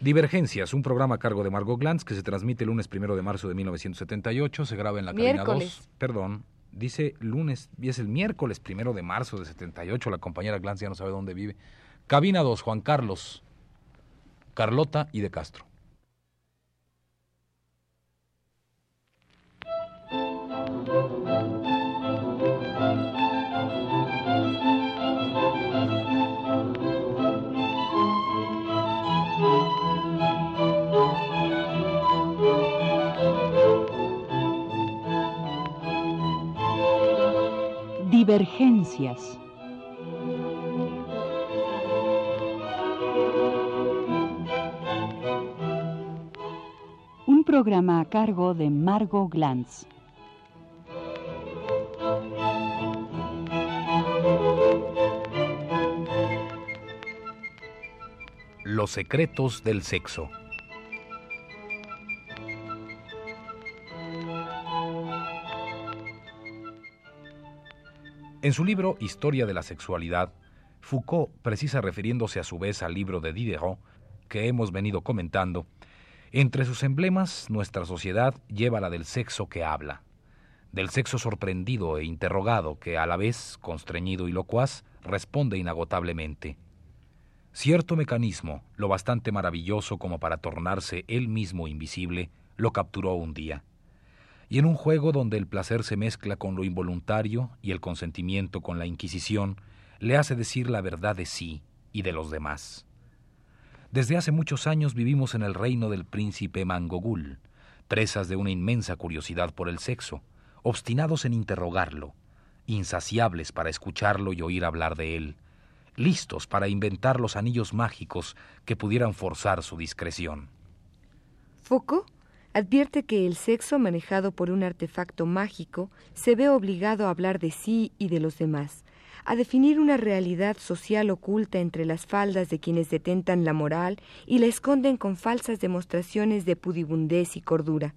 Divergencias, un programa a cargo de Margot Glantz que se transmite el lunes primero de marzo de 1978, se graba en la cabina 2. Perdón, dice lunes, y es el miércoles primero de marzo de 78, la compañera Glantz ya no sabe dónde vive. Cabina 2, Juan Carlos, Carlota y de Castro. Un programa a cargo de Margot Glantz. Los secretos del sexo. En su libro Historia de la Sexualidad, Foucault precisa refiriéndose a su vez al libro de Diderot que hemos venido comentando, entre sus emblemas nuestra sociedad lleva la del sexo que habla, del sexo sorprendido e interrogado que a la vez, constreñido y locuaz, responde inagotablemente. Cierto mecanismo, lo bastante maravilloso como para tornarse él mismo invisible, lo capturó un día y en un juego donde el placer se mezcla con lo involuntario y el consentimiento con la inquisición, le hace decir la verdad de sí y de los demás. Desde hace muchos años vivimos en el reino del príncipe Mangogul, presas de una inmensa curiosidad por el sexo, obstinados en interrogarlo, insaciables para escucharlo y oír hablar de él, listos para inventar los anillos mágicos que pudieran forzar su discreción. ¿Foco? Advierte que el sexo manejado por un artefacto mágico se ve obligado a hablar de sí y de los demás, a definir una realidad social oculta entre las faldas de quienes detentan la moral y la esconden con falsas demostraciones de pudibundez y cordura.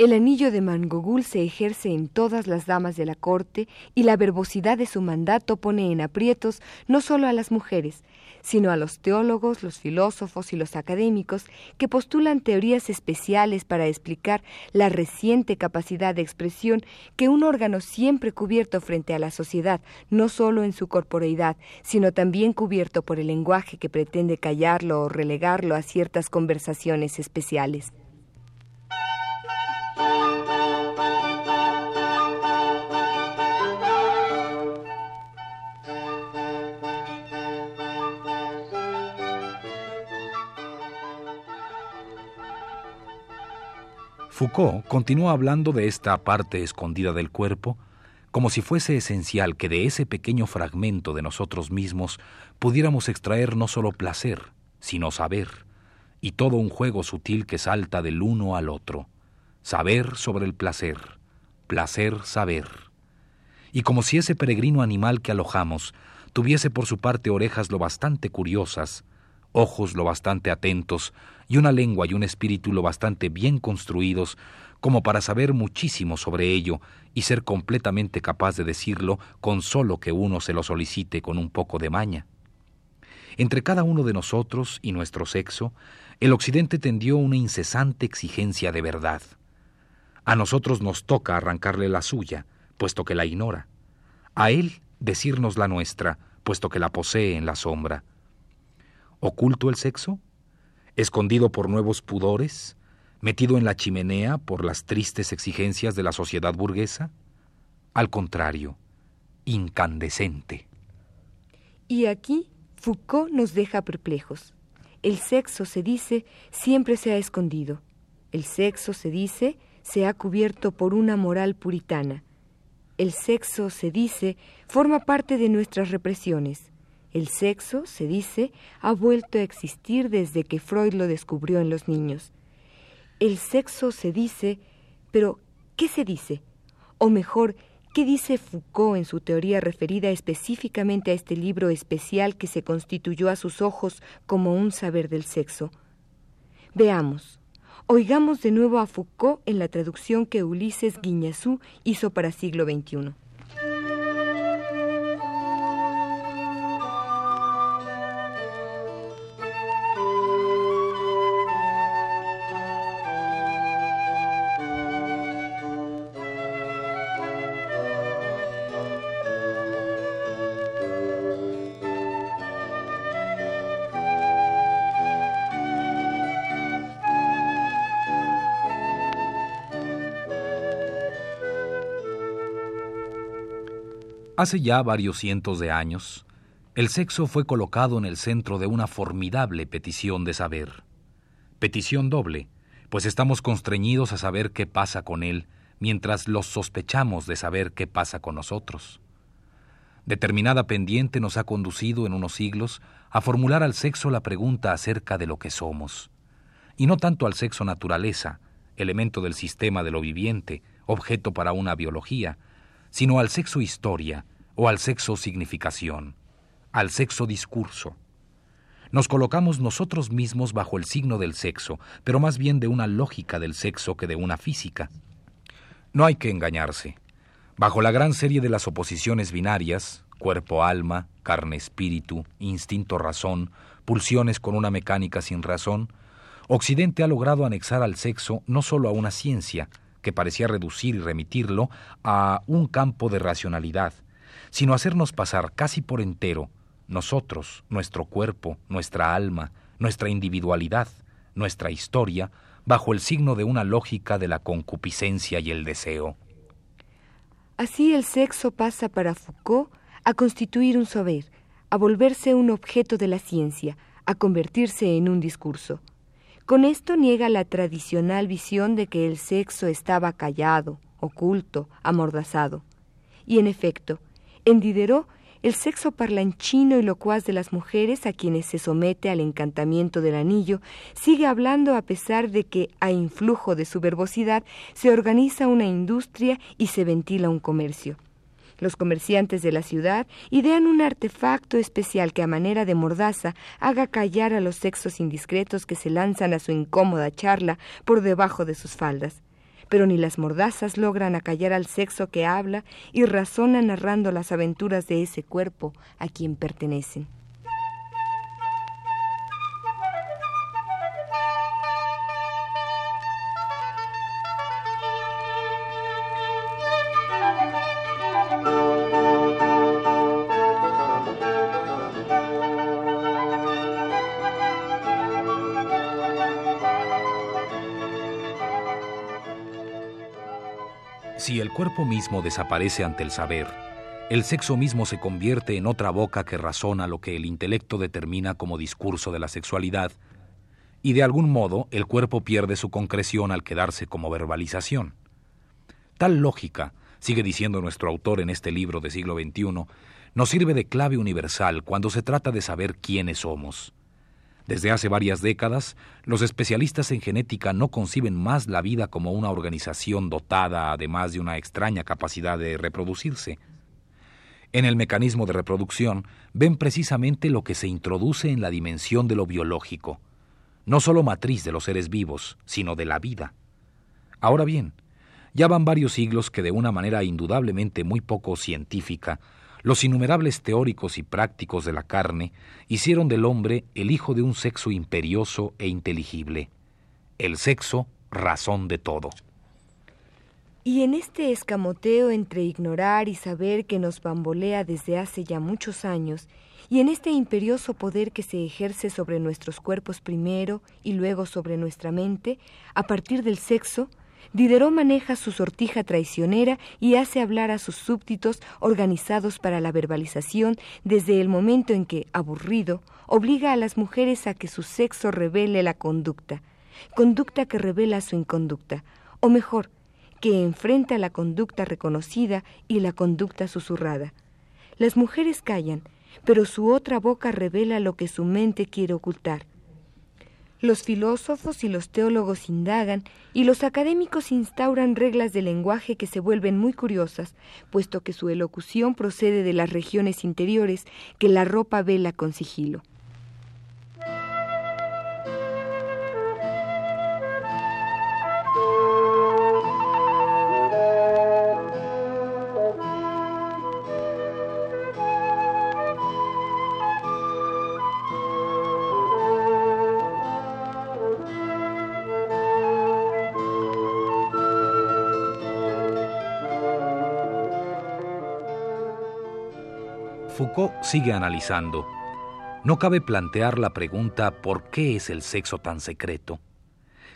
El anillo de Mangogul se ejerce en todas las damas de la corte y la verbosidad de su mandato pone en aprietos no solo a las mujeres, sino a los teólogos, los filósofos y los académicos que postulan teorías especiales para explicar la reciente capacidad de expresión que un órgano siempre cubierto frente a la sociedad, no solo en su corporeidad, sino también cubierto por el lenguaje que pretende callarlo o relegarlo a ciertas conversaciones especiales. Foucault continúa hablando de esta parte escondida del cuerpo como si fuese esencial que de ese pequeño fragmento de nosotros mismos pudiéramos extraer no solo placer, sino saber, y todo un juego sutil que salta del uno al otro, saber sobre el placer, placer saber. Y como si ese peregrino animal que alojamos tuviese por su parte orejas lo bastante curiosas, ojos lo bastante atentos y una lengua y un espíritu lo bastante bien construidos como para saber muchísimo sobre ello y ser completamente capaz de decirlo con solo que uno se lo solicite con un poco de maña. Entre cada uno de nosotros y nuestro sexo, el Occidente tendió una incesante exigencia de verdad. A nosotros nos toca arrancarle la suya, puesto que la ignora. A él decirnos la nuestra, puesto que la posee en la sombra. ¿Oculto el sexo? ¿Escondido por nuevos pudores? ¿Metido en la chimenea por las tristes exigencias de la sociedad burguesa? Al contrario, incandescente. Y aquí Foucault nos deja perplejos. El sexo, se dice, siempre se ha escondido. El sexo, se dice, se ha cubierto por una moral puritana. El sexo, se dice, forma parte de nuestras represiones. El sexo, se dice, ha vuelto a existir desde que Freud lo descubrió en los niños. El sexo se dice, pero ¿qué se dice? O mejor, ¿qué dice Foucault en su teoría referida específicamente a este libro especial que se constituyó a sus ojos como un saber del sexo? Veamos. Oigamos de nuevo a Foucault en la traducción que Ulises Guiñazú hizo para siglo XXI. Hace ya varios cientos de años, el sexo fue colocado en el centro de una formidable petición de saber. Petición doble, pues estamos constreñidos a saber qué pasa con él, mientras los sospechamos de saber qué pasa con nosotros. Determinada pendiente nos ha conducido en unos siglos a formular al sexo la pregunta acerca de lo que somos, y no tanto al sexo naturaleza, elemento del sistema de lo viviente, objeto para una biología, sino al sexo historia o al sexo significación, al sexo discurso. Nos colocamos nosotros mismos bajo el signo del sexo, pero más bien de una lógica del sexo que de una física. No hay que engañarse. Bajo la gran serie de las oposiciones binarias, cuerpo-alma, carne-espíritu, instinto-razón, pulsiones con una mecánica sin razón, Occidente ha logrado anexar al sexo no solo a una ciencia, que parecía reducir y remitirlo a un campo de racionalidad, sino hacernos pasar casi por entero nosotros, nuestro cuerpo, nuestra alma, nuestra individualidad, nuestra historia, bajo el signo de una lógica de la concupiscencia y el deseo. Así el sexo pasa para Foucault a constituir un saber, a volverse un objeto de la ciencia, a convertirse en un discurso. Con esto niega la tradicional visión de que el sexo estaba callado, oculto, amordazado. Y en efecto, en Diderot, el sexo parlanchino y locuaz de las mujeres a quienes se somete al encantamiento del anillo sigue hablando a pesar de que, a influjo de su verbosidad, se organiza una industria y se ventila un comercio. Los comerciantes de la ciudad idean un artefacto especial que a manera de mordaza haga callar a los sexos indiscretos que se lanzan a su incómoda charla por debajo de sus faldas. Pero ni las mordazas logran acallar al sexo que habla y razona narrando las aventuras de ese cuerpo a quien pertenecen. Si el cuerpo mismo desaparece ante el saber, el sexo mismo se convierte en otra boca que razona lo que el intelecto determina como discurso de la sexualidad, y de algún modo el cuerpo pierde su concreción al quedarse como verbalización. Tal lógica, sigue diciendo nuestro autor en este libro de siglo XXI, nos sirve de clave universal cuando se trata de saber quiénes somos. Desde hace varias décadas, los especialistas en genética no conciben más la vida como una organización dotada además de una extraña capacidad de reproducirse. En el mecanismo de reproducción ven precisamente lo que se introduce en la dimensión de lo biológico, no solo matriz de los seres vivos, sino de la vida. Ahora bien, ya van varios siglos que de una manera indudablemente muy poco científica los innumerables teóricos y prácticos de la carne hicieron del hombre el hijo de un sexo imperioso e inteligible, el sexo razón de todo. Y en este escamoteo entre ignorar y saber que nos bambolea desde hace ya muchos años, y en este imperioso poder que se ejerce sobre nuestros cuerpos primero y luego sobre nuestra mente, a partir del sexo, Diderot maneja su sortija traicionera y hace hablar a sus súbditos organizados para la verbalización desde el momento en que, aburrido, obliga a las mujeres a que su sexo revele la conducta, conducta que revela su inconducta, o mejor, que enfrenta la conducta reconocida y la conducta susurrada. Las mujeres callan, pero su otra boca revela lo que su mente quiere ocultar. Los filósofos y los teólogos indagan y los académicos instauran reglas de lenguaje que se vuelven muy curiosas, puesto que su elocución procede de las regiones interiores que la ropa vela con sigilo. Foucault sigue analizando. No cabe plantear la pregunta ¿por qué es el sexo tan secreto?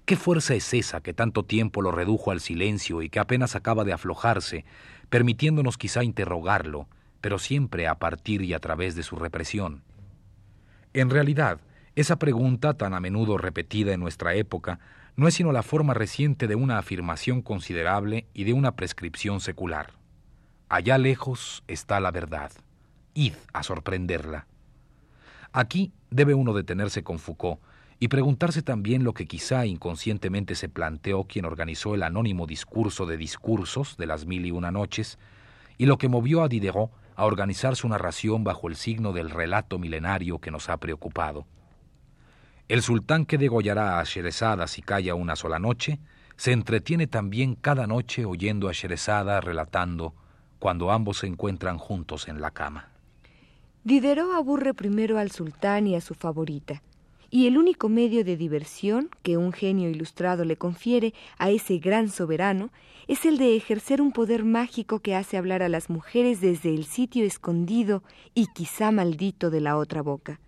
¿Qué fuerza es esa que tanto tiempo lo redujo al silencio y que apenas acaba de aflojarse, permitiéndonos quizá interrogarlo, pero siempre a partir y a través de su represión. En realidad, esa pregunta, tan a menudo repetida en nuestra época, no es sino la forma reciente de una afirmación considerable y de una prescripción secular. Allá lejos está la verdad. Id a sorprenderla. Aquí debe uno detenerse con Foucault y preguntarse también lo que quizá inconscientemente se planteó quien organizó el anónimo discurso de discursos de las mil y una noches, y lo que movió a Diderot a organizar su narración bajo el signo del relato milenario que nos ha preocupado. El sultán que degollará a Sherezada si calla una sola noche, se entretiene también cada noche oyendo a Sherezada relatando cuando ambos se encuentran juntos en la cama. Diderot aburre primero al sultán y a su favorita, y el único medio de diversión que un genio ilustrado le confiere a ese gran soberano es el de ejercer un poder mágico que hace hablar a las mujeres desde el sitio escondido y quizá maldito de la otra boca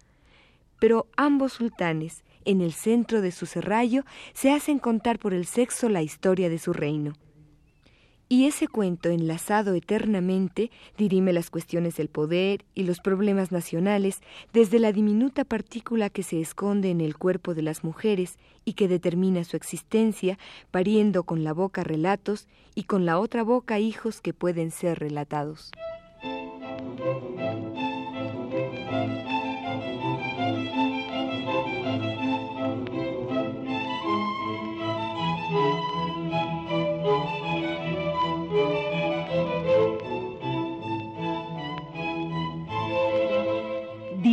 pero ambos sultanes, en el centro de su serrallo, se hacen contar por el sexo la historia de su reino. Y ese cuento, enlazado eternamente, dirime las cuestiones del poder y los problemas nacionales desde la diminuta partícula que se esconde en el cuerpo de las mujeres y que determina su existencia, pariendo con la boca relatos y con la otra boca hijos que pueden ser relatados.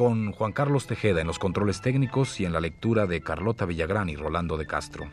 Con Juan Carlos Tejeda en los controles técnicos y en la lectura de Carlota Villagrán y Rolando de Castro.